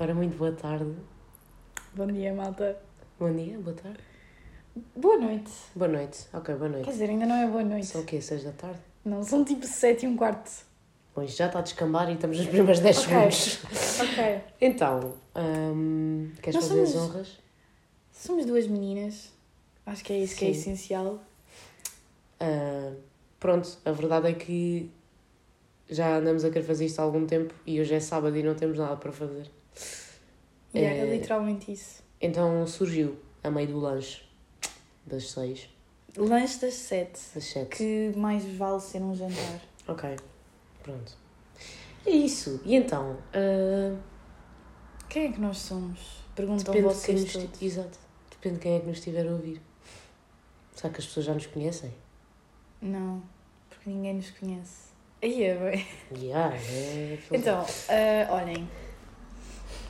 Ora, muito boa tarde. Bom dia, malta. Bom dia, boa tarde. Boa noite. Boa noite. Ok, boa Quer noite. dizer, ainda não é boa noite. São o quê? Seis da tarde? Não, são tipo sete e um quarto. Bom, isto já está a descambar e estamos nos primeiros 10 Ok. segundos. Ok. Então, hum, queres Nós fazer as somos- honras? Somos duas meninas. Acho que é isso que é Sim. essencial. Ah, pronto, a verdade é que já andamos a querer fazer isto há algum tempo e hoje é sábado e não temos nada para fazer. E é, É. literalmente isso. Então surgiu a meio do lanche das seis, Lanche das sete. das sete. Que mais vale ser um jantar. Ok, pronto. É isso. E então, ah, Quem é que nós somos? Perguntam depende de quem vocês nos... Exato. Depende de quem é que nos estiver a ouvir. Será que as pessoas já nos conhecem? Não, porque ninguém nos conhece. Aí é bem. Yeah, é... Então, ah, olhem.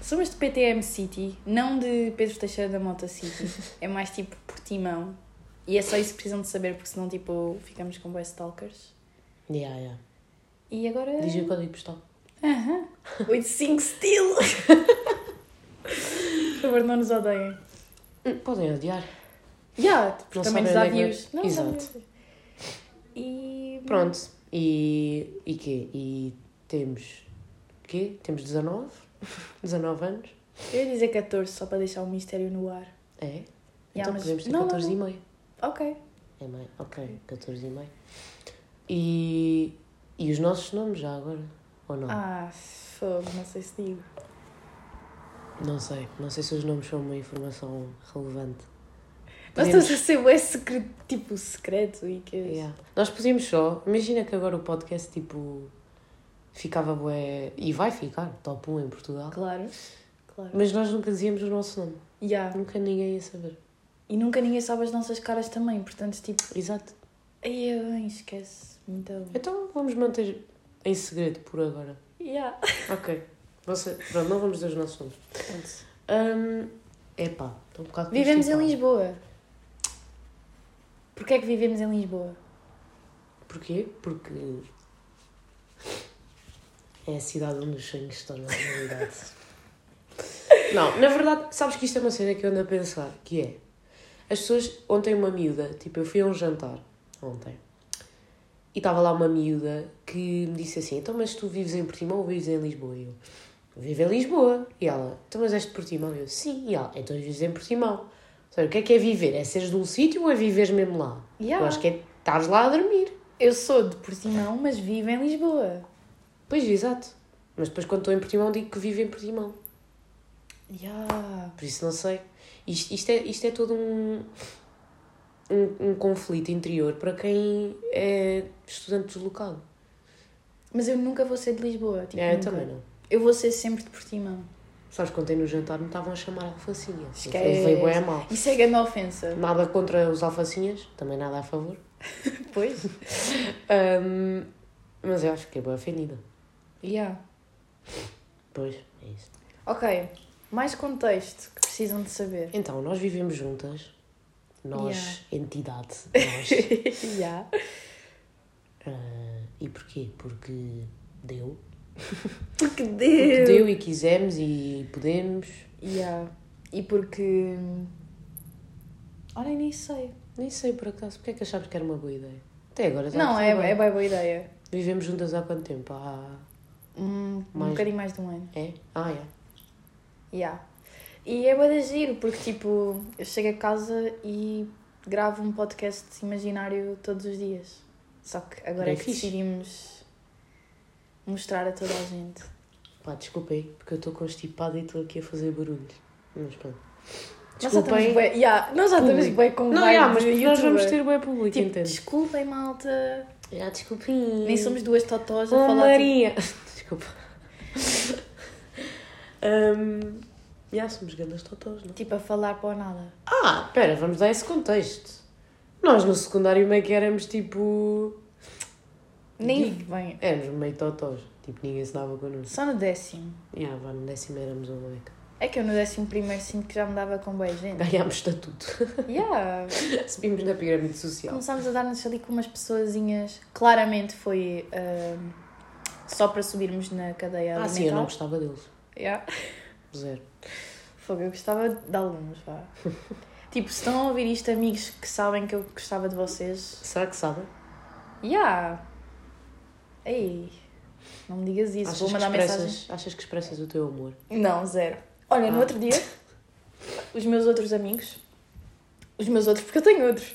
Somos de PTM City, não de Pedro Teixeira da Mota City. É mais tipo Portimão. E é só isso que precisam de saber, porque senão, tipo, ficamos com best stalkers. Yeah, yeah. E agora. Diz o código postal. Aham. 85 estilo! Por favor, não nos odeiem. Hum, Podem odiar. Já, porque Não também nos dá é views. vai- Não, Exato. sabem. E. Pronto. E, e quê? E temos... Quê? Temos 19? 19 anos? Eu ia dizer 14, só para deixar o mistério no ar. É? Já, então mas- podemos ter não, não, 14 não. e meio. Ok. É meio? Ok, 14 e meio. E... E os nossos nomes já agora? Ou não? Ah, fogo, não sei se digo. Não sei. Não sei se os nomes são uma informação relevante. Nós Podemos- estamos a ser bué secreto, tipo secreto e que. Yeah. Nós podíamos só... Imagina que agora o podcast, tipo... Ficava bué... E vai ficar top 1 em Portugal. Claro, claro. Mas nós nunca dizíamos o nosso nome. Yeah. Nunca ninguém ia saber. E nunca ninguém sabe as nossas caras também, portanto, tipo, Exato. aí bem, esquece. Então. Então vamos manter em segredo por agora. Yeah. Ok. Você... Pronto, não vamos dizer os nossos nomes. Hum, epá, estou um bocado Vivemos em. Lisboa. Porquê é que vivemos em Lisboa? Porquê? Porque é a cidade onde os sonhos se tornam realidade. Não, na verdade, sabes que isto é uma cena que eu ando a pensar, que é as pessoas, ontem uma miúda, tipo, eu fui a um jantar ontem e estava lá uma miúda que me disse assim, então mas tu vives em Portimão ou vives em Lisboa? E eu, vivo em Lisboa. E ela, então mas és de Portimão? E eu, sim. E ela, então vives em Portimão. Seja, o que é que é viver? É seres de um sítio ou é viveres mesmo lá? Yeah. Eu acho que é estares lá a dormir. Eu sou de Portimão, mas vivo em Lisboa. Pois, exato. Mas depois quando estou em Portimão digo que vivo em Portimão. Yeah. Por isso não sei. Isto, isto, é, isto é todo um, um, um conflito interior para quem é estudante deslocado. Mas eu nunca vou ser de Lisboa. Tipo, é, eu nunca. também não. Eu vou ser sempre de Portimão. Sabes, quando no jantar me estavam a chamar alfacinha. Esquece. Eu levei bem a mal. Isso é grande ofensa. Nada contra os alfacinhas, também nada a favor. Pois. Ahm, mas eu acho que é bem ofendida. Yeah. Pois, é isso. Ok. Mais contexto que precisam de saber. Então, nós vivemos juntas. Nós, Yeah. entidade. Nós. yeah. Ah, e porquê? Porque deu. Porque Porque deu. deu e quisemos e podemos. Yeah. E porque. Ora, eu nem sei. Nem sei por acaso. Porque é que achámos que era uma boa ideia? Até agora a Não, é, é bem boa ideia. Vivemos juntas há quanto tempo? Há... Um, um Mais- bocadinho mais de um ano. É? Ah, é. Yeah. E é de giro, porque tipo, eu chego a casa e gravo um podcast imaginário todos os dias. Só que agora Bem é que fixe. decidimos mostrar a toda a gente. Pá, desculpem, porque eu estou constipada e estou aqui a fazer barulhos. Mas pronto. Nós já estamos Desculpem. bué, yeah, nós já estamos bem com Não, é, mas nós vamos ter bem público, Tipo, entende? desculpem, malta. Já, desculpem. Nem somos duas totós a Oh, falar. tipo, Maria! Desculpa. um, já somos grandes totós, não? Tipo, a falar para o nada. Ah, espera, vamos dar esse contexto. Nós no secundário meio que éramos tipo. Nem bem. Éramos meio totós. Tipo, ninguém se dava connosco. Só no décimo. Já, vá, no décimo éramos uma beca. É que eu no décimo primeiro sinto que já me dava com boa gente. Ganhámos estatuto. Yeah. Subimos na pirâmide social. Começámos a dar-nos ali com umas pessoazinhas. Claramente foi ahm, só para subirmos na cadeia Ah, alimentar. sim, eu não gostava deles. Yeah. Zero. Fogo, eu gostava de alguns, vá. tipo, se estão a ouvir isto, amigos que sabem que eu gostava de vocês. Será que sabem? Yeah! Ei, não me digas isso, achas, vou mandar mensagem. achas que expressas o teu amor? Não, zero. Olha, no Ah. outro dia, os meus outros amigos, os meus outros, porque eu tenho outros,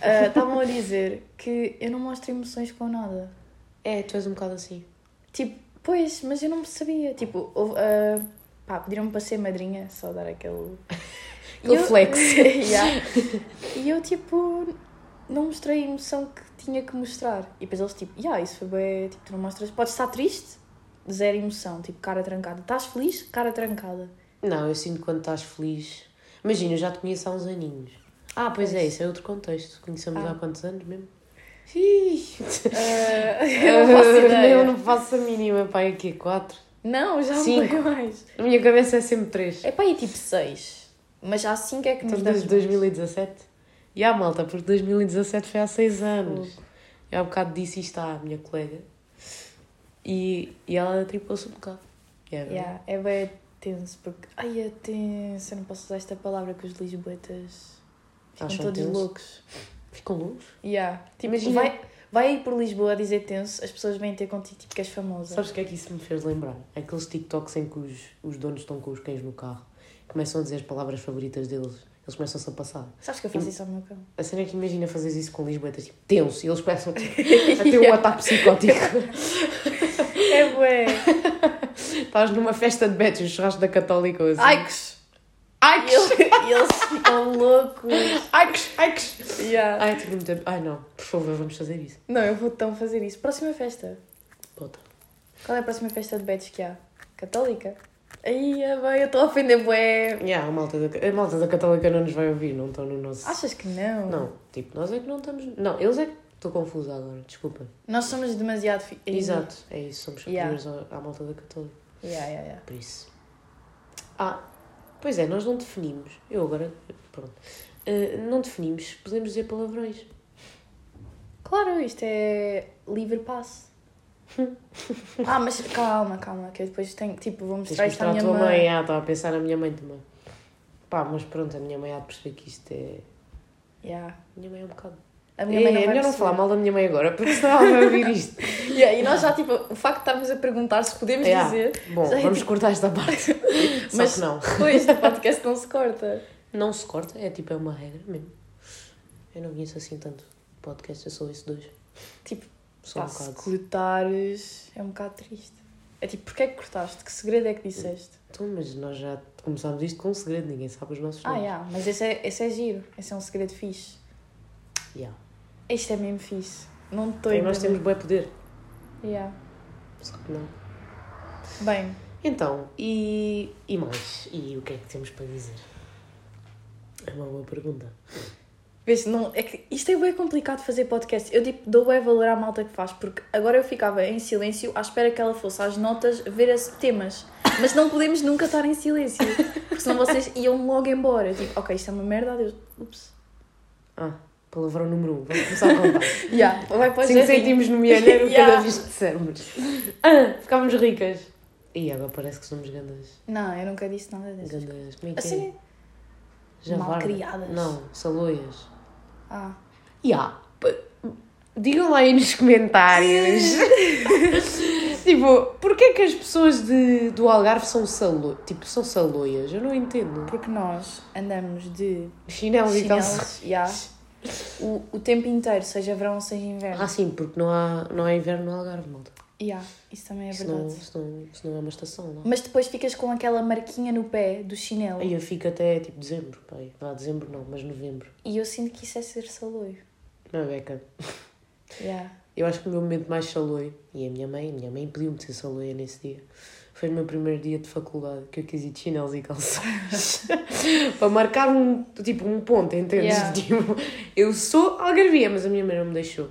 ah, estavam a dizer que eu não mostro emoções com nada. É, tu és um bocado assim. Tipo, pois, mas eu não sabia. Tipo, houve, ah, pá, pediram-me para ser madrinha, só dar aquele. Aquele eu- flex. Yeah. E eu, tipo, não mostrei a emoção que tinha que mostrar. E depois eles, tipo, yeah, isso foi bem. Tipo, tu não mostras. Podes estar triste, zero emoção, tipo, cara trancada. Estás feliz, cara trancada. Não, eu sinto quando estás feliz. Imagina, eu já te conheço há uns aninhos. Ah, pois, é, Pois. isso é outro contexto. Conhecemos Ah. há quantos anos mesmo? Ah, eu não faço ideia. Eu não faço a mínima, pai, aqui, quatro. Não, já Cinco. não mais. A minha cabeça é sempre três. É para aí tipo 6. Mas há 5 é que nos Então, damos desde mais. 2017? E a malta, porque 2017 foi há seis anos. Eu há bocado disse isto à minha colega e, e ela tripou-se um bocado. E é verdade. Yeah, é bem tenso, porque. Ai, é tenso. Eu não posso usar esta palavra que os lisboetas ficam Acham todos tenso? loucos. Ficam loucos? Yeah. Tipo, Imagina- vai, vai aí por Lisboa a dizer tenso, as pessoas vêm ter contigo, tipo, que és famosa. Sabes o que é que isso me fez lembrar? Aqueles TikToks em que os, os donos estão com os cães no carro começam a dizer as palavras favoritas deles. Eles começam-se a passar. Sabes que eu faço isso ao meu cão? A cena é que imagina fazeres isso com Lisboetas, tipo, tenso, e eles começam tipo, a ter um ataque psicótico. É bué. Estás numa festa de betos, um churrasco da Católica ou assim. Aikos! Ai, E eles, e eles ficam loucos. ai, que- ai, que- Yeah. ai, tenho muito tempo. Ai, não, por favor, vamos fazer isso. Não, eu vou tão fazer isso. Próxima festa. Bota. Qual é a próxima festa de betos que há? Católica? Aí, bem, eu estou a ofender bué. Yeah, a, malta da, a malta da Católica não nos vai ouvir, não estão no nosso. Achas que não? Não, tipo, nós é que não estamos. Não, eles é que. Estou confusa agora, desculpa. Nós somos demasiado... Fi... Exato, é isso, somos Yeah. superiores à, à malta da Católica. Yeah, yeah, yeah. Por isso. Ah, pois é, nós não definimos. Eu agora. Pronto. Ah, não definimos, podemos dizer palavrões. Claro, isto é livre passe. ah, mas calma, calma, que eu depois tenho, tipo, vou mostrar isto à minha tua mãe. mãe. Ah, estava a pensar na minha mãe também. Pá, mas pronto, a minha mãe há de perceber que isto é. Yeah. A minha mãe é um bocado. A minha é, mãe não é melhor não falar mal da minha mãe agora, porque senão ela vai ouvir isto. Yeah, e nós já, tipo, o facto de estarmos a perguntar se podemos Yeah. dizer, Bom, Já é vamos tipo- cortar esta parte. Só Mas- não. depois o podcast não se corta. Não se corta, é tipo, é uma regra mesmo. Eu não conheço assim tanto podcast, eu sou esse dois. Tipo, Pá, um se cortares, é um bocado triste. É tipo, porquê é que cortaste? Que segredo é que disseste? Então, mas nós já começámos isto com um segredo, ninguém sabe os nossos Ah, nomes. yeah, mas esse é, esse é giro. Esse é um segredo fixe. Yeah. Este é mesmo fixe. Não estou E nós temos bom poder. Yeah. Só que não. Bem, Então, e, e mais? E o que é que temos para dizer? É uma boa pergunta. vês, não, é que isto é bem complicado fazer podcast. Eu tipo, dou bem valor à malta que faz, porque agora eu ficava em silêncio à espera que ela fosse às notas ver as temas. Mas não podemos nunca estar em silêncio, porque senão vocês iam logo embora. Tipo, ok, isto é uma merda, adeus. Ups. Ah, palavrão número um. Vamos começar a contar. Yeah, vai para o 5 jardim. centimos no milheiro Yeah. cada vez que dissermos. Ah, ficámos ricas. E agora parece que somos grandes. Não, eu nunca disse nada disso. Grandes. Como é que Assim, é? Javarda. malcriadas. Não, saloias. ah. Ya. p- Digam lá aí nos comentários. tipo, porquê que as pessoas de, do Algarve são salo, tipo, são saloias? Eu não entendo. Porque nós andamos de Chinelos e calções. chinelos, yeah, o, o tempo inteiro, seja verão, seja inverno. Ah, sim, porque não há, não há inverno no Algarve, malta. Yeah, isso também é Isso verdade. não, isso, não, isso não é uma estação, não. Mas depois ficas com aquela marquinha no pé do chinelo. Aí eu fico até tipo dezembro, pai. Vá, dezembro não, mas novembro. E eu sinto que isso é ser saloio. Não é beca. Yeah. Eu acho que o meu momento mais saloi, e a minha mãe, a minha mãe pediu-me de ser saloia nesse dia, foi no meu primeiro dia de faculdade, que eu quis ir de chinelos e calções. Para marcar um, tipo, um ponto, entendes? Yeah. Tipo, eu sou algarvia, mas a minha mãe não me deixou.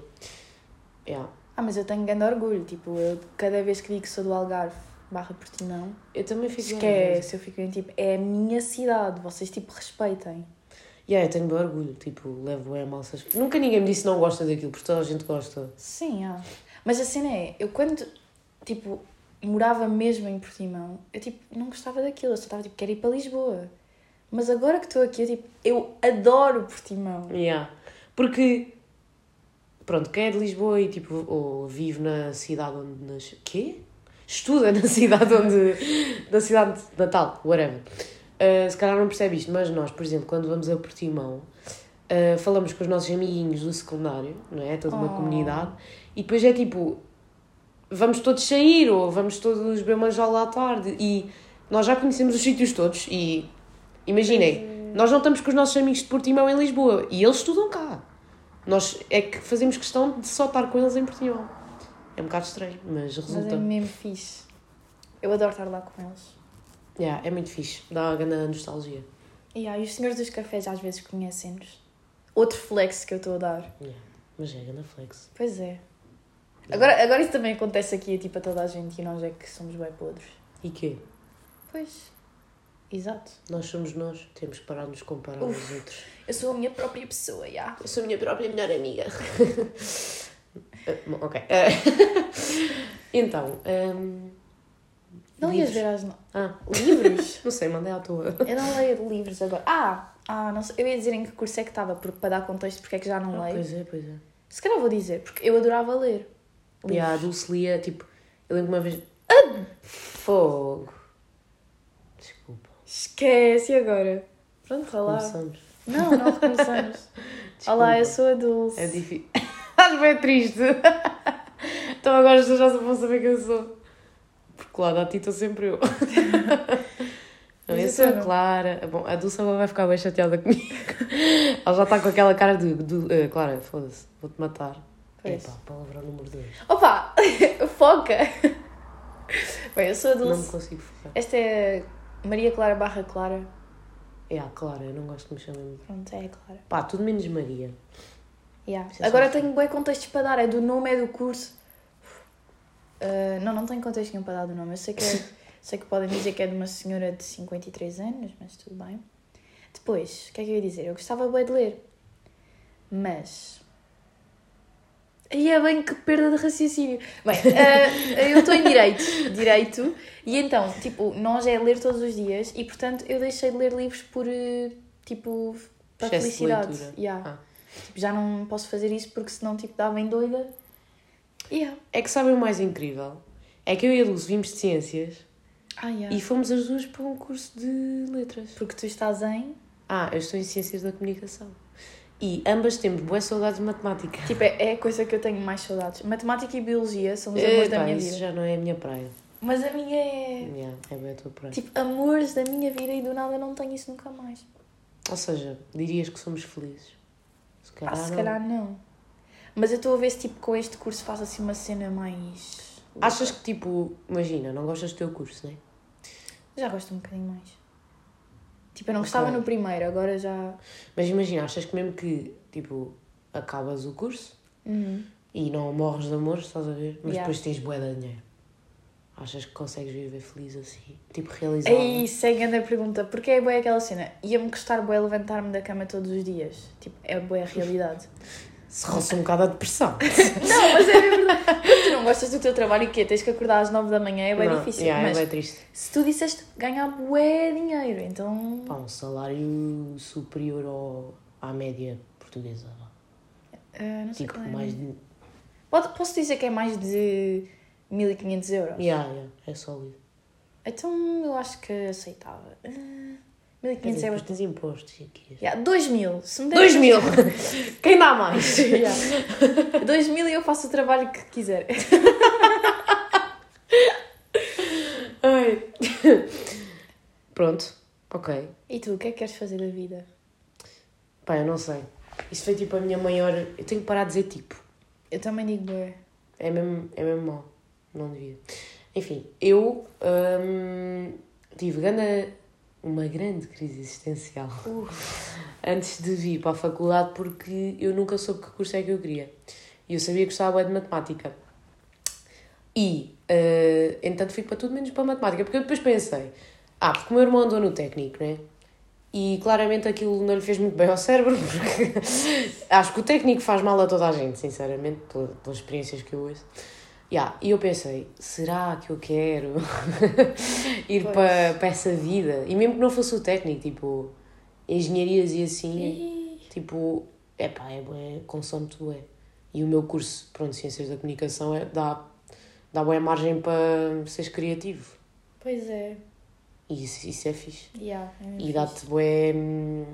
Yeah. Ah, mas eu tenho grande orgulho. Tipo, eu cada vez que digo que sou do Algarve barra Portimão, Eu também fico esquece. Eu fico em tipo, é a minha cidade. Vocês tipo respeitem. Yeah, eu tenho bem orgulho, tipo, levo é malsas. Nunca ninguém me disse não gosta daquilo, porque toda a gente gosta. Sim, ah. Mas a cena é, eu quando, tipo, morava mesmo em Portimão, eu tipo, não gostava daquilo, eu só estava tipo, quero ir para Lisboa. Mas agora que estou aqui, eu tipo, eu adoro Portimão. Yeah. Porque, pronto, quem é de Lisboa e tipo, ou vive na cidade onde nasceu. Quê? Estuda na cidade onde. na cidade de Natal, whatever. Uh, se calhar não percebe isto, mas nós, por exemplo, quando vamos a Portimão, uh, falamos com os nossos amiguinhos do secundário, não é? Toda uma Oh. comunidade, e depois é tipo, vamos todos sair ou vamos todos beber uma jola à tarde e nós já conhecemos os sítios todos e imaginem, nós não estamos com os nossos amigos de Portimão em Lisboa e eles estudam cá. Nós é que fazemos questão de só estar com eles em Portimão. É um bocado estranho, mas Mas é resulta. mesmo fixe. Eu adoro estar lá com eles. Yeah, é muito fixe, dá uma grande nostalgia. E aí, os senhores dos cafés às vezes conhecem-nos. Outro flex que eu estou a dar. Yeah. Mas é grande flex. Pois é. Agora, agora isso também acontece aqui, tipo, a toda a gente e nós é que somos bem podres. E quê? Pois. Exato. Nós somos nós, temos que parar de nos comparar Uf. aos outros. Eu sou a minha própria pessoa, já. Eu sou a minha própria melhor amiga. Bom, ok. Ah, então, ahm, Não ias livros. ver as... no- Ah, Livros? não sei, mandei à toa. eu não leio livros agora. Ah! Ah, não sei. Eu ia dizer em que curso é que estava, para dar contexto porque é que já não Ah, leio. pois é, pois é. Se calhar vou dizer, porque eu adorava ler. E a. Dulce lia, tipo, eu lembro uma vez. Fogo! Desculpa, Esquece agora. Pronto, olá. começamos. Não, não recomeçamos. Olá, eu sou a Dulce. É difícil. Acho bem triste. Então agora as pessoas já vão saber quem eu sou. Porque lá da ti estou sempre eu. Não, eu sou a não. Clara. Bom, a Dulce agora vai ficar bem chateada comigo. Ela já está com aquela cara de. de eh, Clara, foda-se, vou-te matar. Pois. Epá, palavra número 2. Opa! Foca! Bem, eu sou a Não me Dulce. consigo focar. Esta é Maria Clara barra Clara. É a Clara, eu não gosto que me chamem. Pronto, é a Clara. Pá, tudo menos Maria. Yeah. É Agora só- tenho bem contextos para dar, é do nome, é do curso. Uh, não, não tenho contexto nenhum para dar do nome. Eu sei que, é- sei que podem dizer que é de uma senhora de 53 anos, mas tudo bem. Depois, o que é que eu ia dizer? Eu gostava bem de ler, mas. Aí é bem que perda de raciocínio. Bem, uh, eu estou em direito, direito, e então, tipo, nós é ler todos os dias e, portanto, eu deixei de ler livros por, uh, tipo, para Excesso de felicidade. leitura. Yeah. Ah. Tipo, já não posso fazer isso porque senão, tipo, dava em doida. Yeah. É que sabem o mais incrível? É que eu e a Dulce vimos de ciências Ah, yeah. e fomos as duas para um curso de letras. Porque tu estás em... Ah, eu estou em ciências da comunicação. E ambas temos boas saudades de matemática. Tipo, é, é a coisa que eu tenho mais saudades. Matemática e Biologia são os amores da minha isso vida. já não é a minha praia. Mas a minha é... Yeah, é bem a tua praia. Tipo, amores da minha vida e do nada não tenho isso nunca mais. Ou seja, dirias que somos felizes. Se calhar, Ah, se não. calhar não. Mas eu estou a ver se, tipo, com este curso faz assim uma cena mais... Achas que, tipo, imagina, não gostas do teu curso, não é? Já gosto um bocadinho mais. Tipo, eu não gostava no primeiro, agora já... Mas imagina, achas que mesmo que, tipo, acabas o curso Uhum. e não morres de amor, estás a ver? Mas Yeah. depois tens bué de dinheiro. Achas que consegues viver feliz assim? Tipo, realizado? Aí segue a pergunta, porque é boa aquela cena? Ia-me custar boa levantar-me da cama todos os dias. Tipo, é boa a realidade. Se roça um bocado a depressão. não, mas é verdade. Quando tu não gostas do teu trabalho e quê? Tens que acordar às 9 da manhã, é bem Não, difícil. yeah, mas É bem triste. se tu disseste ganhar bué dinheiro, então... Pá, um salário superior ao, à média portuguesa. ah, não sei Tipo, é. mais de. Pode- Posso dizer que é mais de 1500 euros? Yeah, yeah, é sólido. Então eu acho que aceitava. Quer 1500 dizer, euros. tens impostos aqui. Yeah, 2000. Se me der 2 mil! Quem dá mais? Yeah. 2000 e eu faço o trabalho que quiser. Ai. Pronto, ok. E tu, o que é que queres fazer da vida? Pá, eu não sei. Isso foi tipo a minha maior. Eu tenho que parar de dizer tipo. Eu também digo bué. É mesmo, é mesmo mau. Não devia. Enfim, eu hum, tive grande, uma grande crise existencial antes de vir para a faculdade porque eu nunca soube que curso é que eu queria. E eu sabia que gostava de matemática. E, uh, entanto, fui para tudo menos para matemática. Porque eu depois pensei, ah, porque o meu irmão andou no técnico, né? E claramente aquilo não lhe fez muito bem ao cérebro, porque acho que o técnico faz mal a toda a gente, sinceramente, pela- pelas experiências que eu ouço. Yeah, e eu pensei, será que eu quero ir Pois. para, para essa vida? E mesmo que não fosse o técnico, tipo, engenharias e assim, Ih, tipo, epá, é bué, consome tudo é. E o meu curso, pronto, Ciências da Comunicação, é, dá, dá boa margem para seres criativo. Pois é. E isso, isso é fixe. Yeah, é E dá-te bué hum,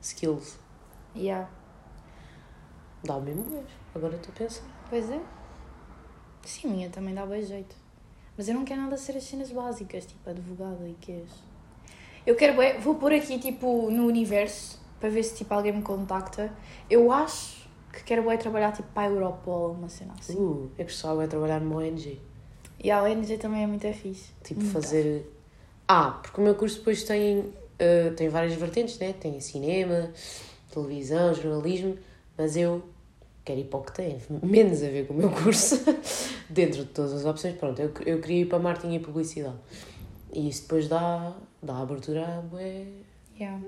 skills. Yeah. Dá o mesmo bué. Agora estou a pensar. Pois é. Sim, a minha também dá bem jeito. Mas eu não quero nada ser as cenas básicas, tipo advogada e quês. Eu quero, vou pôr aqui tipo no universo para ver se tipo alguém me contacta. Eu acho que quero bué trabalhar tipo para a Europol, uma cena assim. Uh, eu gostava trabalhar numa ONG. E a ONG também é muito fixe. Tipo, Muito fazer. Ah, porque o meu curso depois tem, eh, tem várias vertentes, né? Tem cinema, televisão, jornalismo, mas eu quero ir para o que tem, menos a ver com o meu curso. Dentro de todas as opções, pronto, eu, eu queria ir para marketing e publicidade. E isso depois dá, dá abertura a bué. Yeah.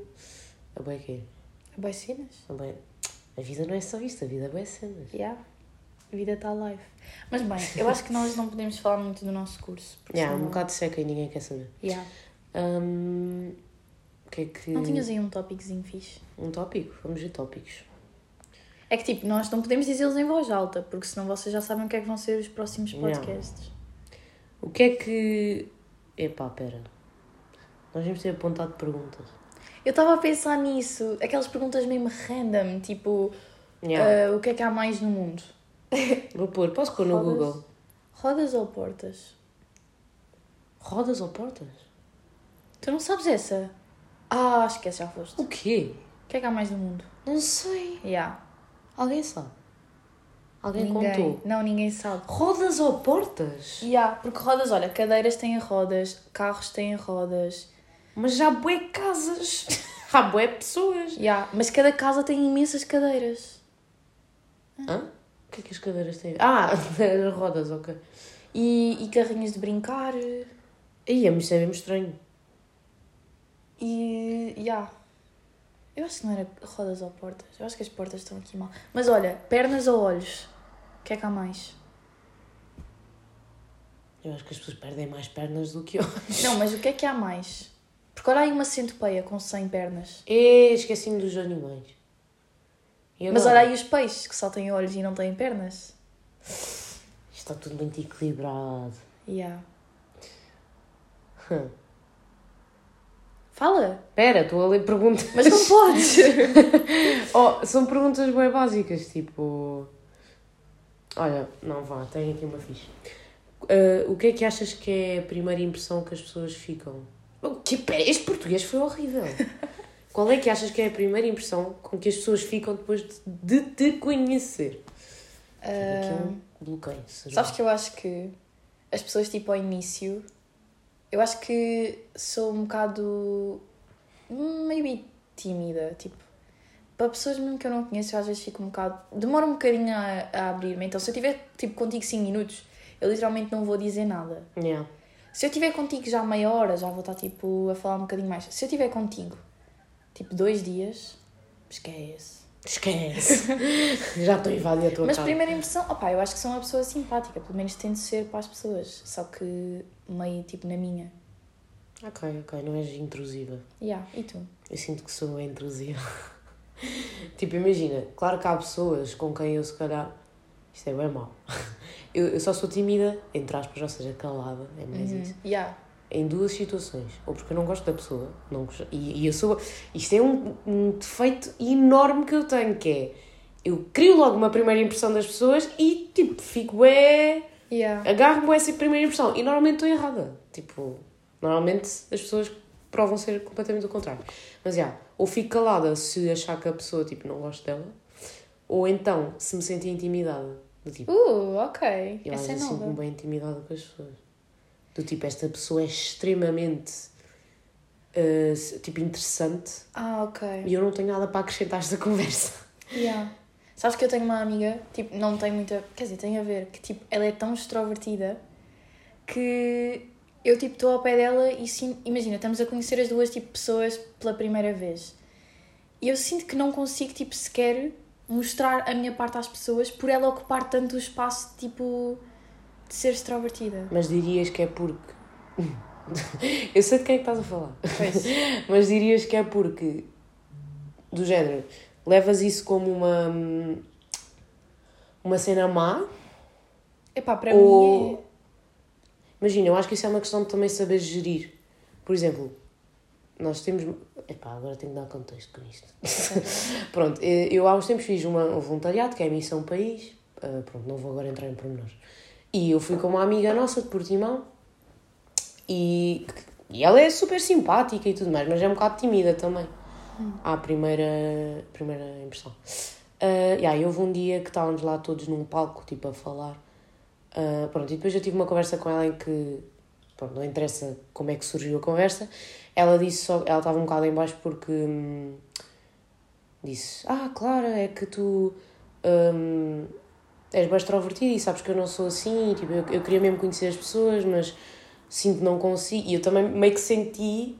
A bué quê? Boas cenas. A, bué... a vida não é só isto, a vida é bué cenas. Yeah. A vida está live. Mas bem, eu acho que nós não podemos falar muito do nosso curso. porque Yeah, um bocado seca e ninguém quer saber. Yeah. O que é que. Não tinhas aí um tópicozinho fixe? Um tópico? Vamos ver tópicos. É que tipo, nós não podemos dizê-los em voz alta, porque senão vocês já sabem o que é que vão ser os próximos podcasts. O que é que. Epá, pera. Nós vamos ter apontado perguntas. Eu estava a pensar nisso, aquelas perguntas mesmo random, tipo, Yeah. ah, o que é que há mais no mundo? Vou pôr, posso pôr no rodas? Google? Rodas ou portas? Rodas ou portas? Tu não sabes essa? Ah, esquece, já foste. O quê? O que é que há mais no mundo? Não sei. Yeah. Alguém sabe? Alguém ninguém. contou? Não, ninguém sabe. Rodas ou portas? Yeah, porque rodas, olha, cadeiras têm rodas, carros têm rodas. Mas já há bué casas. há bué pessoas. Yeah, mas cada casa tem imensas cadeiras. Hã? O que é que as cadeiras têm? Ah, as rodas, ok. E, e carrinhos de brincar. Aí, mas isso é mesmo estranho. E. Yeah. Eu acho que não era rodas ou portas. Eu acho que as portas estão aqui mal. Mas olha, pernas ou olhos? O que é que há mais? Eu acho que as pessoas perdem mais pernas do que olhos. Não, mas o que é que há mais? Porque olha aí uma centopeia com 100 pernas. E esqueci-me dos animais. Mas olha aí os peixes que só têm olhos e não têm pernas. Está tudo muito equilibrado. Yeah. Hum. Fala! Espera, estou a ler perguntas. Mas não podes! Oh, são perguntas bem básicas, tipo. Olha, não vá, tenho aqui uma ficha. Ah, o que é que achas que é a primeira impressão que as pessoas ficam? O que, pera, este português foi horrível. Qual é que achas que é a primeira impressão com que as pessoas ficam depois de, de te conhecer? Tive aqui Ah, um bloqueio. Sabes que eu acho que as pessoas, tipo, ao início, eu acho que sou um bocado. hum, maybe tímida. Tipo, para pessoas mesmo que eu não conheço, eu às vezes fico um bocado. demora um bocadinho a, a abrir-me. Então, se eu tiver, tipo, contigo 5 minutos, eu literalmente não vou dizer nada. Yeah. Se eu tiver contigo já meia hora, já vou estar, tipo, a falar um bocadinho mais. Se eu tiver contigo, tipo, dois dias, esquece. Esquece. Já estou a invadir a tua Mas casa. primeira impressão, opá, eu acho que sou uma pessoa simpática, pelo menos tento ser para as pessoas, só que meio tipo na minha. Ok, ok, não és intrusiva. Yeah, e tu? Eu sinto que sou intrusiva. tipo, imagina, claro que há pessoas com quem eu se calhar. Isto é bem mau. Eu, eu só sou tímida, entre aspas, ou seja, calada, é mais isso. Yeah. Em duas situações. Ou porque eu não gosto da pessoa, não e, e eu sou. Isto é um, um defeito enorme que eu tenho, que é. Eu crio logo uma primeira impressão das pessoas e, tipo, fico é Yeah. agarro-me a essa primeira impressão e normalmente estou errada. Tipo, normalmente as pessoas provam ser completamente o contrário. Mas já, ou fico calada se achar que a pessoa tipo, não gosto dela, ou então se me sentir intimidada. Do tipo, Uh, ok. eu Essa é nova. sinto-me bem intimidada com as pessoas. Do tipo, esta pessoa é extremamente eh, tipo interessante Ah, ok. e eu não tenho nada para acrescentar esta conversa. Yeah. Sabes que eu tenho uma amiga, tipo, não tem muita. Quer dizer, tem a ver, que tipo, ela é tão extrovertida que eu tipo estou ao pé dela e sim, imagina, estamos a conhecer as duas tipo pessoas pela primeira vez. E eu sinto que não consigo tipo sequer mostrar a minha parte às pessoas por ela ocupar tanto o espaço tipo de ser extrovertida. Mas dirias que é porque. Eu sei de quem é que estás a falar. Mas dirias que é porque. Do género. Levas isso como uma. Uma cena má. Epá, para Ou- mim é... Imagina, eu acho que isso é uma questão de também saber gerir. Por exemplo, nós temos. Epá, agora tenho que dar contexto com isto. Pronto, eh, eu há uns tempos fiz uma, um voluntariado, que é a Missão País. Ah, pronto, não vou agora entrar em pormenores. E eu fui com uma amiga nossa de Portimão e, e ela é super simpática e tudo mais, mas é um bocado tímida também. À primeira, primeira impressão. Uh, e aí houve um dia que estávamos lá todos num palco, tipo, a falar. Ah, pronto, e depois eu tive uma conversa com ela em que, pronto, não interessa como é que surgiu a conversa, ela disse só, ela estava um bocado em baixo porque hum, disse, ah, claro, é que tu hum, és bem extrovertida e sabes que eu não sou assim, tipo, eu, eu queria mesmo conhecer as pessoas, mas sinto que não consigo, e eu também meio que senti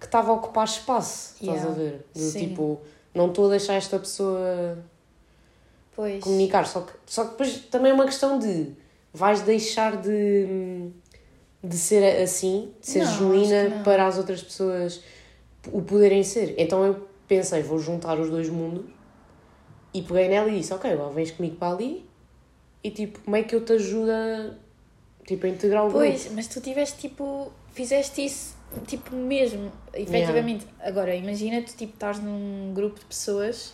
que estava a ocupar espaço, estás Yeah. a ver? Do tipo, não estou a deixar esta pessoa Pois. comunicar. Só que, só que depois também é uma questão de vais deixar de, de ser assim, de ser Não, genuína para as outras pessoas o poderem ser. Então eu pensei, vou juntar os dois mundos e peguei nela e disse, ok, agora vens comigo para ali e tipo, como é que eu te ajudo a, tipo, a integrar o grupo? Pois, mas tu tiveste tipo. Fizeste isso tipo mesmo, efetivamente. Agora, imagina tu tipo estás num grupo de pessoas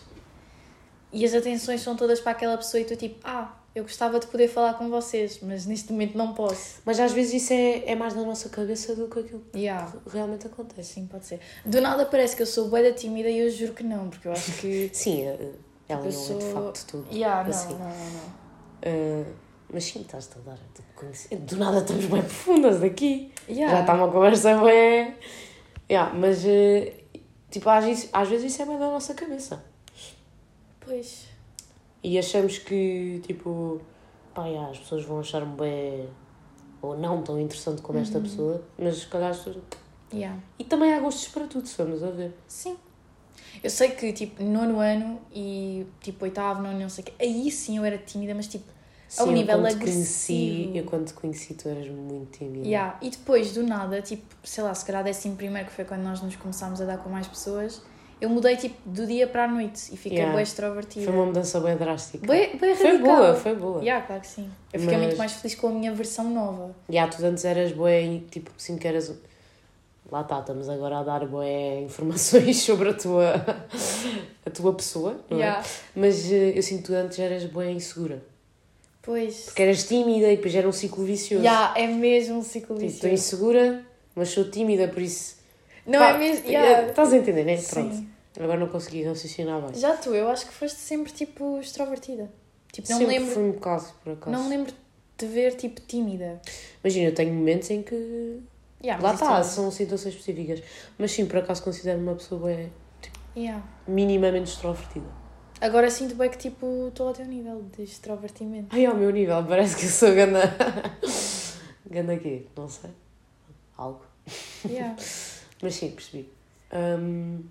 e as atenções são todas para aquela pessoa e tu tipo, ah, eu gostava de poder falar com vocês, mas neste momento não posso. Mas às vezes isso é, é mais na nossa cabeça do que aquilo Yeah. que realmente acontece. Sim, pode ser. Do nada parece que eu sou bué da tímida e eu juro que não, porque eu acho que. Sim, eh, ela Eu não é sou- de facto tudo. Yeah, não, assim. não, não, não. Uh, mas sim, estás-te a dar a conhecer. Do nada estamos bem profundas aqui. Yeah. Já está uma conversa bem. Yeah, mas uh, tipo, às vezes, às vezes isso é bem da nossa cabeça. Pois. E achamos que tipo, pá, yeah, as pessoas vão achar-me bem ou não tão interessante como esta pessoa, mas se calhar as pessoas. Yeah. E também há gostos para tudo, se formos a ver. Sim. Eu sei que, tipo, nono ano e, tipo, oitavo, nono, não sei o quê, aí sim eu era tímida, mas, tipo, Ao Sim, nível eu agressivo. conheci, eu quando te conheci, tu eras muito tímida. yeah. E depois, do nada, tipo, sei lá, se calhar décimo primeiro, que foi quando nós nos começámos a dar com mais pessoas, eu mudei, tipo, do dia para a noite e fiquei Yeah. bem extrovertida. Foi uma mudança bem drástica. Bem, bem Foi boa, foi boa. Yeah, claro que sim. Eu fiquei Mas- muito mais feliz com a minha versão nova. E há, tu antes eras boé, tipo, sinto que eras. Lá está, estamos agora a dar boé informações sobre a tua, a tua pessoa, não é? Yeah. Mas eh, eu sinto que tu antes eras boé insegura. Pois. Porque eras tímida e depois era um ciclo vicioso. Yeah, é mesmo um ciclo Tipo, estou vicioso. insegura, mas sou tímida, por isso. Não Pá, é mesmo? Yeah. Estás a entender, né? Sim. Pronto. Agora não consegui raciocinar bem. Já tu, eu acho que foste sempre, tipo, extrovertida. Tipo, não Sempre lembro, fui um bocado, por acaso. não me lembro de ver, tipo, tímida. Imagina, eu tenho momentos em que. Yeah, Lá está, isso são situações específicas. Mas sim, por acaso considero uma pessoa é- Yeah. minimamente extrovertida. Agora sinto bem que, tipo, estou ao teu nível de extrovertimento. Ai, ao meu nível, parece que eu sou ganda. ganda quê? Não sei. Algo. Yeah. Mas sim, percebi. Hum,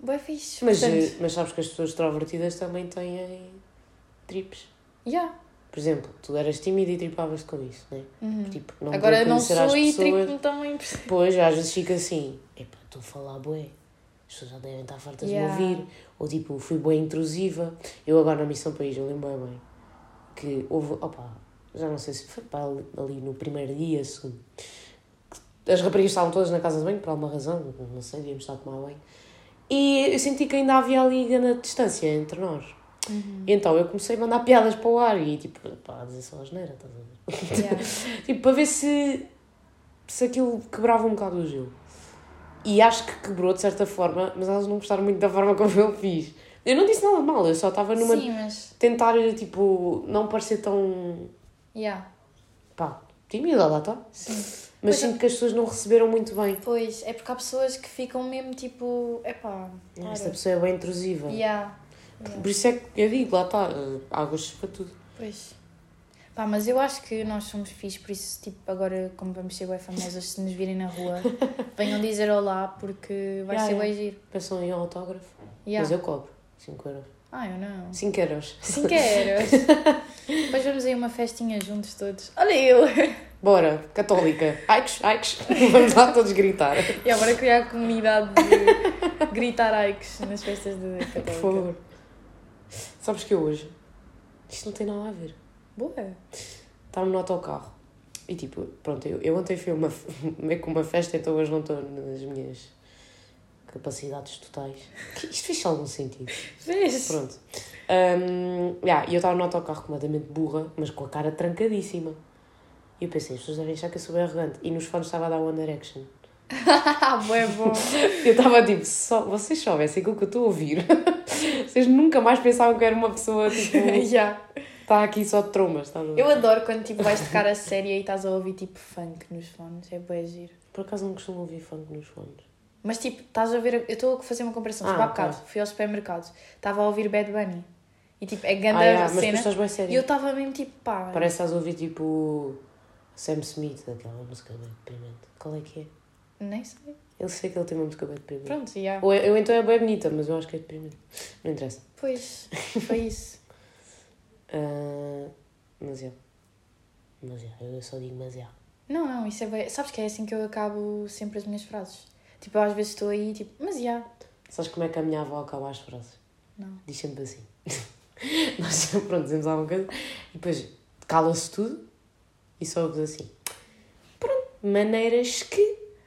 Bem fixe. mas, Portanto, eh, mas sabes que as pessoas extrovertidas também têm trips. yeah. Por exemplo, tu eras tímida e tripavas com isso, né? Uhum. Tipo, não Agora não sou e pessoas. tripo-me também. Pois, às vezes fica assim, epá, estou a falar bué, as pessoas já devem estar fartas Yeah. de me ouvir, ou tipo, fui bué intrusiva. Eu agora na Missão País, eu lembro bem, bem, que houve, opa, já não sei se foi para ali, no primeiro dia, segundo, as raparigas estavam todas na casa de banho, por alguma razão, não sei, devíamos estar a tomar banho, e eu senti que ainda havia ali grande distância entre nós. Uhum. Então eu comecei a mandar piadas para o ar e tipo, pá, a dizer só asneira, estás a ver? Yeah. Tipo, para ver se, se aquilo quebrava um bocado o gelo. E acho que quebrou de certa forma, mas elas não gostaram muito da forma como eu fiz. Eu não disse nada de mal, eu só estava numa. Sim, mas. tentar, tipo, não parecer tão. Yeah. pá, tímida, lá está. Sim. Mas Pois é. sinto que as pessoas não receberam muito bem. Pois, é porque há pessoas que ficam mesmo tipo. Epá. Esta pessoa é bem intrusiva. Yeah. yeah. Por isso é que eu digo, lá está, eh, há gostos para tudo. Pois. Pá, mas eu acho que nós somos fixos, por isso, tipo, agora, como vamos ser bem famosas, se nos virem na rua, venham dizer olá, porque vai Yeah, ser yeah. bem giro. Pensam em autógrafo. Yeah. Mas eu cobro 5 euros. Ah, eu não. 5 euros. 5 euros. Depois vamos aí uma festinha juntos todos. Olha eu! Bora, católica. Aikos, aikos. Vamos lá todos gritar. E agora criar a comunidade de gritar aikes nas festas de Por católica. favor. Sabes que eu hoje. Isto não tem nada a ver. Boa. Estava no autocarro. E tipo, pronto, eu, eu ontem fui uma, meio que uma festa, então hoje não estou nas minhas capacidades totais. Isto fez algum sentido. Vês? Pronto. Um, yeah, e eu estava no autocarro completamente burra, mas com a cara trancadíssima. E eu pensei, as pessoas devem achar que eu sou bem arrogante. E nos fones estava a dar One Direction. Bué bom. Eu estava tipo, só, vocês soubessem aquilo que eu estou a ouvir. Vocês nunca mais pensavam que era uma pessoa tipo. Já. Está aqui só de trombas, estás a ver? Eu adoro quando tipo, vais tocar a série e estás a ouvir tipo funk nos fones. É bué giro. Por acaso não costumo ouvir funk nos fones. Mas tipo, estás a ver. Eu estou a fazer uma comparação. Ah, tipo, há bocado, fui ao supermercado, estava a ouvir Bad Bunny. E tipo, é grande Ah, yeah, mas cena. estás bem E sério. eu estava mesmo tipo, pá. Parece que estás a ouvir tipo Sam Smith, aquela música bem deprimente. Qual é que é? Nem sei. Eu sei que ele tem uma música bem deprimente. Pronto, já. Ou eu, eu então é bem bonita, mas eu acho que é deprimente. Não interessa. Pois, foi isso. Ah, mas é. Mas é, eu só digo mas é. Não, não, isso é bem. Sabes que é assim que eu acabo sempre as minhas frases. Tipo, às vezes estou aí, tipo, mas já. Sabes como é que a minha avó acaba as frases? Não. Diz sempre assim. Nós, pronto, dizemos alguma coisa e depois cala-se tudo e só ouves assim. Pronto, maneiras que.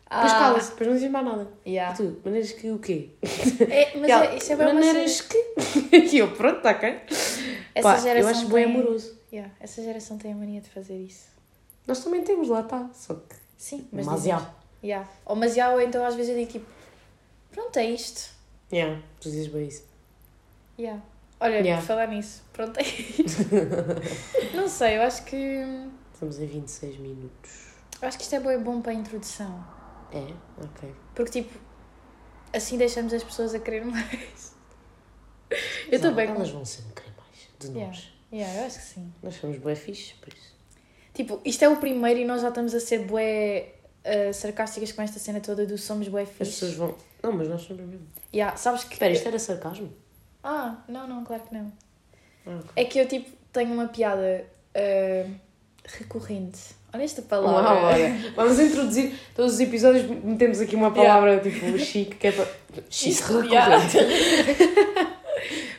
Depois Ah. cala-se, depois não diz mais nada. E Yeah. tu, maneiras que o quê? É, mas E ela, é, isso é bem maneiras cena. que. E eu, pronto, está ok. Essa Pá, geração eu acho bem tem- amoroso. Yeah, essa geração tem a mania de fazer isso. Nós também temos, lá está. Só que. Sim, mas. Mas já. Yeah. Ou mas já, ou então às vezes eu digo tipo, pronto, é isto. Yeah, tu dizes bem isso. Yeah. Olha, Yeah. por falar nisso, pronto, é isto. Não sei, eu acho que. Estamos em 26 minutos. acho que isto é bom, bom para a introdução. É? Ok. Porque tipo, assim deixamos as pessoas a querer mais. Eu estou bem com. Elas vão sempre de nós. Yeah. Yeah, eu acho que sim. Nós somos bem fixes, por isso. Tipo, isto é o primeiro e nós já estamos a ser bué uh, sarcásticas com esta cena toda do somos bué As fixe. pessoas vão. Não, mas nós somos mesmo. Yeah, sabes que. Espera, isto era sarcasmo? Ah, não, não, claro que não. Ah, ok. É que eu tipo tenho uma piada uh, recorrente. Olha esta palavra. Uau, olha. Vamos introduzir todos os episódios, metemos aqui uma palavra tipo chique, que é para. Chique Isso, recorrente.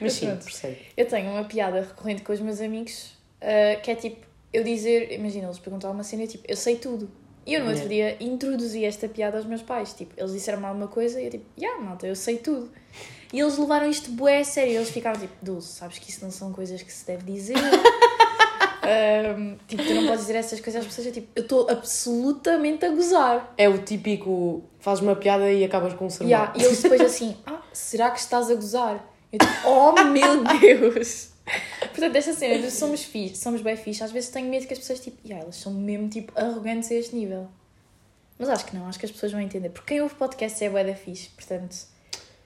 Mas sim, pronto. percebo. Eu tenho uma piada recorrente com os meus amigos uh, que é tipo, eu dizer, imagina, eles perguntaram uma cena e eu tipo, eu sei tudo. E eu no outro dia introduzi esta piada aos meus pais. Tipo, eles disseram-me alguma coisa e eu tipo, yeah, malta, eu sei tudo. E eles levaram isto bué a sério. Eles ficaram tipo, Dulce, sabes que isso não são coisas que se deve dizer. Um, tipo, tu não podes dizer essas coisas às pessoas. Eu tipo, eu estou absolutamente a gozar. É o típico. Fazes uma piada e acabas com um sermão. Yeah, e eles depois assim, ah, será que estás a gozar? Eu tipo, oh meu Deus! Portanto, esta cena de somos fixe, somos bem fixe, às vezes tenho medo que as pessoas tipo, yeah, elas são mesmo tipo arrogantes a este nível. Mas acho que não, acho que as pessoas vão entender. Porque quem ouve podcast é bué da fixe, portanto,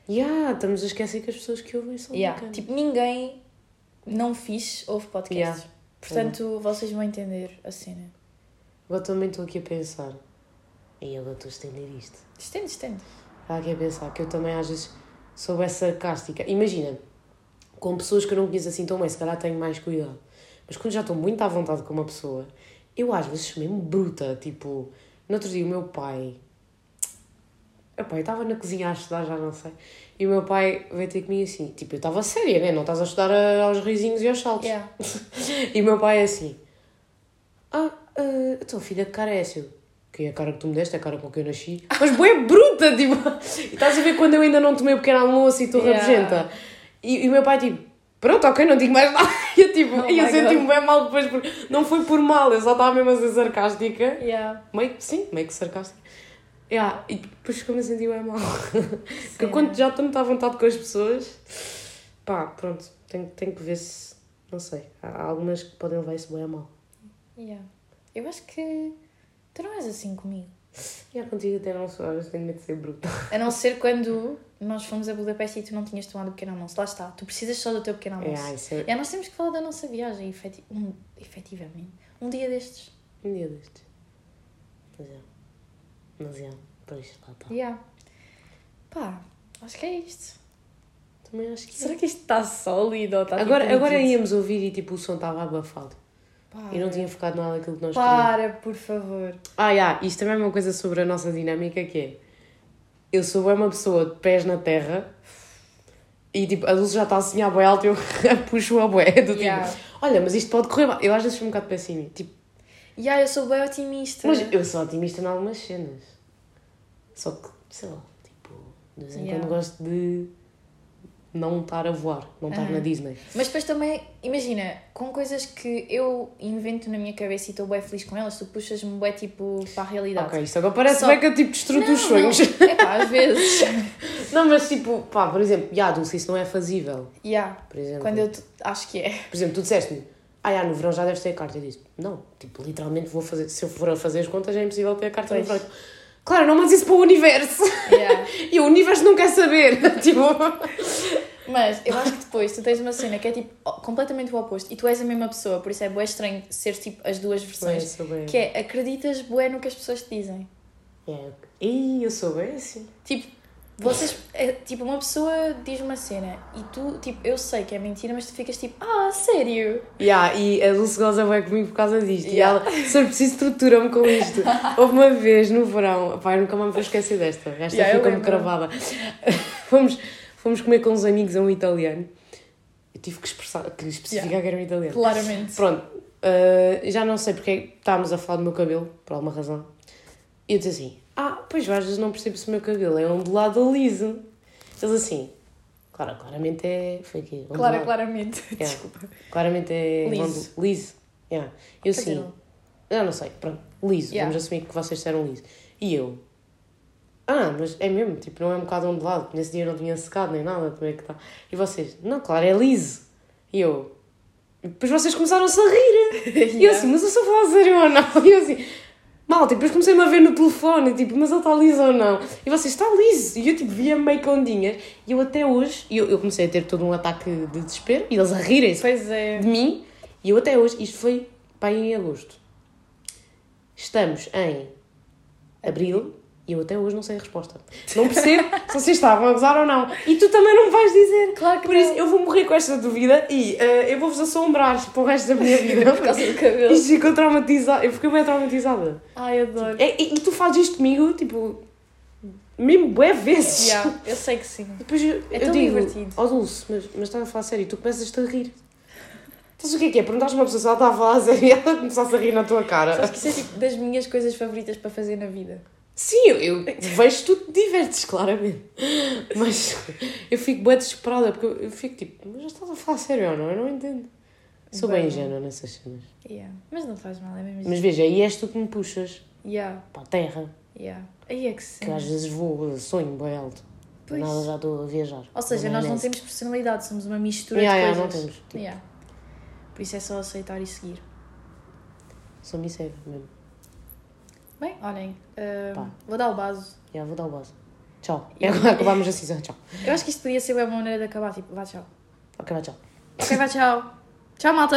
Yeah, estamos a esquecer que as pessoas que ouvem são yeah, bacanas. tipo, ninguém não fixe ouve podcasts. Yeah. Portanto, vocês vão entender a cena. Agora também estou aqui a pensar. E agora estou a estender isto. Estende, estende. Estava aqui a pensar que eu também às vezes sou bem sarcástica. Imagina, com pessoas que eu não conheço assim tão bem, se calhar tenho mais cuidado. Mas quando já estou muito à vontade com uma pessoa, eu às vezes sou mesmo bruta. Tipo, no outro dia o meu pai. Epá, eu estava na cozinha a estudar, já não sei. E o meu pai veio ter comigo assim. Tipo, eu estava séria, né? Não estás a estudar a- aos risinhos e aos saltos. Yeah. E o meu pai é assim: Ah, uh, então filha, que é? Eu, que é a cara que tu me deste, é a cara com que eu nasci. Mas boa bruta, tipo. E estás a ver quando eu ainda não tomei o pequeno almoço e estou Yeah. rabugenta. E, e o meu pai, tipo, pronto, ok, não digo mais nada. E eu, tipo, Oh eu senti-me bem mal depois, porque não foi por mal, eu só estava mesmo a ser sarcástica. Yeah. Meio, sim, meio que sarcástica. Yeah, e depois ficou-me a sentir bem mal. Porque quando já estou muito à vontade com as pessoas, pá, pronto, tenho, tenho que ver se. Não sei. Há algumas que podem levar isso bem a mal. Yeah. Eu acho que tu não és assim comigo. E há contigo até não sou, vezes tenho medo de ser bruta. A não ser quando nós fomos a Budapeste e tu não tinhas tomado o pequeno almoço. Lá está, tu precisas só do teu pequeno almoço. É, isso é É, nós temos que falar da nossa viagem, efeti um, efetivamente. Um dia destes. um dia destes. Mas é. Mas é, pois, lá está. Yeah. Pá, acho que é isto. Também acho que é. Será que isto está sólido ou está Agora, tipo, agora líquido? íamos ouvir e tipo o som estava abafado. Para. E não tinha focado nada naquilo que nós queríamos. Para, por favor. Ah, yeah, isto também é uma coisa sobre a nossa dinâmica que é. Eu sou bem uma pessoa de pés na terra e tipo, a Dulce já está a sonhar bem alto e eu puxo a bué. Do tipo, Yeah. olha, mas isto pode correr mal. Eu às vezes sou um bocado pessimista. Tipo, E yeah, eu sou bem otimista. mas eu sou otimista em algumas cenas. Só que, sei lá, tipo, de vez em Yeah. quando gosto de não estar a voar, não estar Aham. na Disney. Mas depois também, imagina, com coisas que eu invento na minha cabeça e estou bem feliz com elas, tu puxas-me bem tipo para a realidade. Ok, isto agora parece Só- bem que eu tipo destruo os sonhos. Não, é pá, às vezes. Não, mas tipo, pá, por exemplo, já, Dulce, isso não é fazível. yeah, Por exemplo, quando eu acho que é. por exemplo tu disseste-me, ah, já, no verão já deves ter a carta. Eu disse, não, tipo, literalmente vou fazer, se eu for a fazer as contas é impossível ter a carta no Pois. verão. Claro, não, mas isso para o universo. Yeah. E o universo não quer saber. tipo, Mas eu acho que depois tu tens uma cena que é tipo completamente o oposto e tu és a mesma pessoa, por isso é bué estranho ser tipo as duas bem, versões. sou bem. Que é acreditas bué no que as pessoas te dizem. É. Ih, eu sou bem assim. Tipo, vocês. é, tipo, uma pessoa diz uma cena e tu, tipo, eu sei que é mentira, mas tu ficas tipo, ah, sério? Yeah, e a Dulce goza bem comigo por causa disto. Yeah. E ela, se preciso, estrutura-me com isto. Houve uma vez no verão, eu nunca mais me vou esquecer desta. Esta Yeah, lembro. cravada. fomos, fomos comer com uns amigos a um italiano. Eu tive que, expressar, que especificar Yeah. que era um italiano. Claramente. Pronto, uh, já não sei porque estávamos a falar do meu cabelo, por alguma razão. E eu disse assim: Ah, pois às vezes não percebo se o meu cabelo é ondulado ou liso. Eles assim, claro, claramente é. Foi aqui. Clara, ondulado. claramente. Yeah. Desculpa. Claramente é. Liso. ondu- Liso. Yeah. Eu sim. Eu não sei, pronto, liso. Yeah. Vamos assumir que vocês disseram liso. E eu. Ah, mas é mesmo, tipo, não é um bocado ondulado. Nesse dia não tinha secado nem nada, como é que está? E vocês, não, claro, é liso. E eu. Depois vocês começaram-se a rir. E eu Yeah. assim, mas eu sou a falar sério ou não? E eu assim, malta, e depois comecei-me a ver no telefone, tipo, mas ele está liso ou não? E vocês, está liso. E eu tipo, via meio com ondinhas. E eu até hoje, e eu, eu comecei a ter todo um ataque de desespero, e eles a rirem-se é. de mim. E eu até hoje, isto foi para em agosto. Estamos em abril e eu até hoje não sei a resposta. Não percebo se vocês estavam a gozar ou não. E tu também não me vais dizer. Claro que Por não. isso, eu vou morrer com esta dúvida e eh, eu vou-vos assombrar para o resto da minha vida. Por causa do cabelo. Isto ficou traumatizada. Eu fiquei bem traumatizada. Ai, adoro. É, e, e tu fazes isto comigo, tipo, mesmo bué vezes. Yeah, eu sei que sim. Depois eu, É eu tão digo, divertido. ó Dulce, mas, mas estás a falar sério e tu começas-te a rir. Então o que é que é? Perguntaste uma pessoa se ela está a falar a sério e ela começasse a rir na tua cara. Sabes que isso é tipo das minhas coisas favoritas para fazer na vida. Sim, eu, eu vejo tu te divertes, claramente. Mas eu fico bem desesperada porque eu, eu fico tipo, mas já estás a falar sério ou não? Eu não entendo. Sou bem Bem, ingênua nessas cenas. Yeah. Mas não faz mal, é mesmo Mas veja, aí és tu que me puxas Yeah, para a terra, yeah. Aí é que sim. que às vezes vou, sonho bem alto. Pois. nada já estou a viajar. Ou seja, nós não maionese. temos personalidade, somos uma mistura Yeah, de yeah, não coisas. temos. Tipo, Yeah. Por isso é só aceitar e seguir. Sou me cega mesmo. Bem, olhem, Pá. vou dar o base. Já vou dar o base. Tchau. E- Agora acabamos a season. Tchau. Eu acho que isto podia ser uma maneira de acabar, tipo, vá tchau. Ok, vai, tchau. Ok, vá tchau. Tchau, malta.